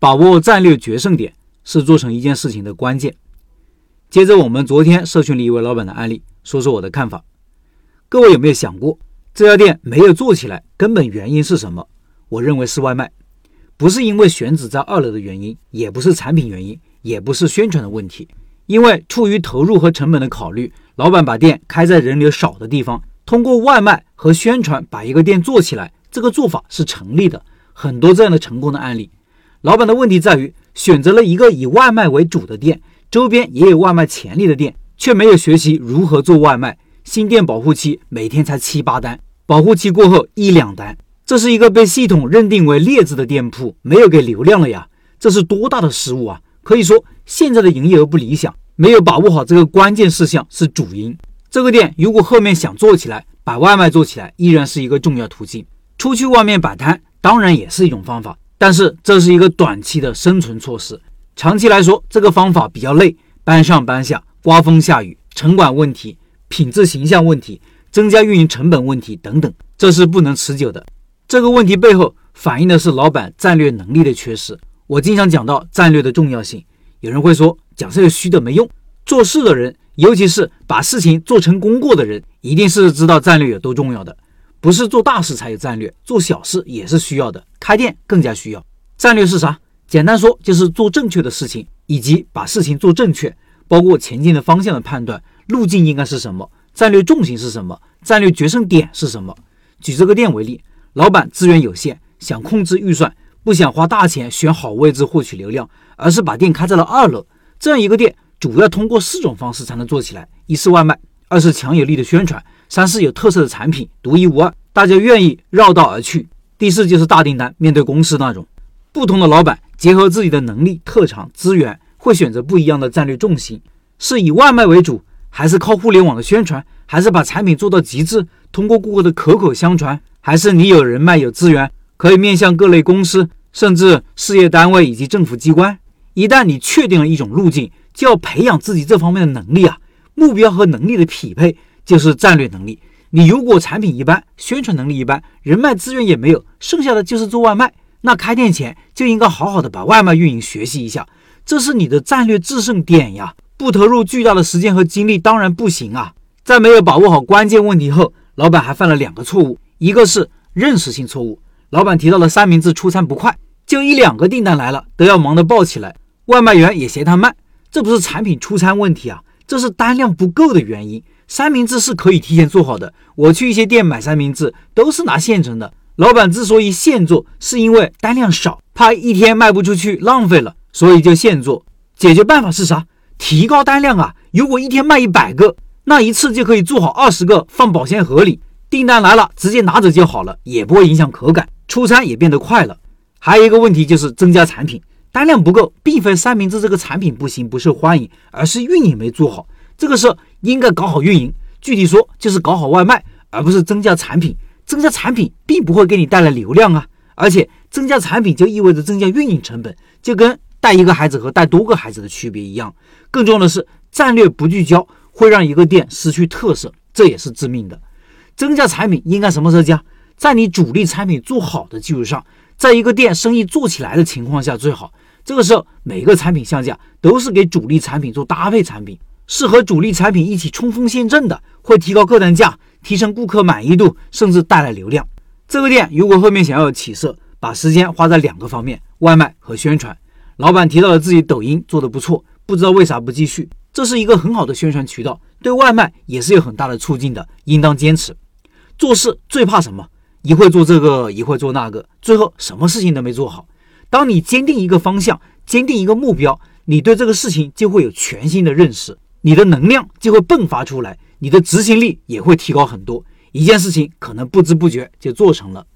把握战略决胜点是做成一件事情的关键。接着，我们昨天社群里一位老板的案例，说说我的看法。各位有没有想过，这家店没有做起来，根本原因是什么？我认为是外卖，不是因为选址在二楼的原因，也不是产品原因，也不是宣传的问题。因为出于投入和成本的考虑，老板把店开在人流少的地方，通过外卖和宣传把一个店做起来，这个做法是成立的。很多这样的成功的案例，老板的问题在于选择了一个以外卖为主的店，周边也有外卖潜力的店，却没有学习如何做外卖。新店保护期每天才七八单，保护期过后一两单，这是一个被系统认定为劣质的店铺，没有给流量了呀，这是多大的失误啊！可以说现在的营业额不理想。没有把握好这个关键事项是主因。这个店如果后面想做起来，把外卖做起来，依然是一个重要途径。出去外面摆摊当然也是一种方法，但是这是一个短期的生存措施。长期来说，这个方法比较累，搬上搬下，刮风下雨，城管问题、品质形象问题、增加运营成本问题等等，这是不能持久的。这个问题背后反映的是老板战略能力的缺失。我经常讲到战略的重要性。有人会说，讲这些虚的没用。做事的人，尤其是把事情做成功过的人，一定是知道战略有多重要的。不是做大事才有战略，做小事也是需要的。开店更加需要战略是啥？简单说，就是做正确的事情，以及把事情做正确，包括前进的方向的判断，路径应该是什么，战略重心是什么，战略决胜点是什么。举这个店为例，老板资源有限，想控制预算，不想花大钱选好位置获取流量。而是把店开在了二楼，这样一个店主要通过四种方式才能做起来：一是外卖，二是强有力的宣传，三是有特色的产品，独一无二，大家愿意绕道而去；第四就是大订单，面对公司那种。不同的老板结合自己的能力、特长、资源，会选择不一样的战略重心：是以外卖为主，还是靠互联网的宣传，还是把产品做到极致，通过顾客的口口相传，还是你有人脉、有资源，可以面向各类公司，甚至事业单位以及政府机关。一旦你确定了一种路径，就要培养自己这方面的能力啊。目标和能力的匹配就是战略能力。你如果产品一般，宣传能力一般，人脉资源也没有，剩下的就是做外卖。那开店前就应该好好的把外卖运营学习一下，这是你的战略制胜点呀。不投入巨大的时间和精力当然不行啊。在没有把握好关键问题后，老板还犯了两个错误，一个是认识性错误。老板提到了三明治出餐不快。就一两个订单来了，都要忙得爆起来，外卖员也嫌他慢，这不是产品出餐问题啊，这是单量不够的原因。三明治是可以提前做好的，我去一些店买三明治都是拿现成的。老板之所以现做，是因为单量少，怕一天卖不出去浪费了，所以就现做。解决办法是啥？提高单量啊！如果一天卖一百个，那一次就可以做好二十个，放保鲜盒里，订单来了直接拿走就好了，也不会影响口感，出餐也变得快了。还有一个问题就是增加产品单量不够，并非三明治这个产品不行不受欢迎，而是运营没做好。这个时候应该搞好运营，具体说就是搞好外卖，而不是增加产品。增加产品并不会给你带来流量啊，而且增加产品就意味着增加运营成本，就跟带一个孩子和带多个孩子的区别一样。更重要的是，战略不聚焦会让一个店失去特色，这也是致命的。增加产品应该什么时候加？在你主力产品做好的基础上。在一个店生意做起来的情况下最好，这个时候每个产品上架都是给主力产品做搭配产品，是和主力产品一起冲锋陷阵的，会提高客单价，提升顾客满意度，甚至带来流量。这个店如果后面想要起色，把时间花在两个方面，外卖和宣传。老板提到了自己抖音做的不错，不知道为啥不继续，这是一个很好的宣传渠道，对外卖也是有很大的促进的，应当坚持。做事最怕什么？一会做这个，一会做那个，最后什么事情都没做好。当你坚定一个方向，坚定一个目标，你对这个事情就会有全新的认识，你的能量就会迸发出来，你的执行力也会提高很多。一件事情可能不知不觉就做成了。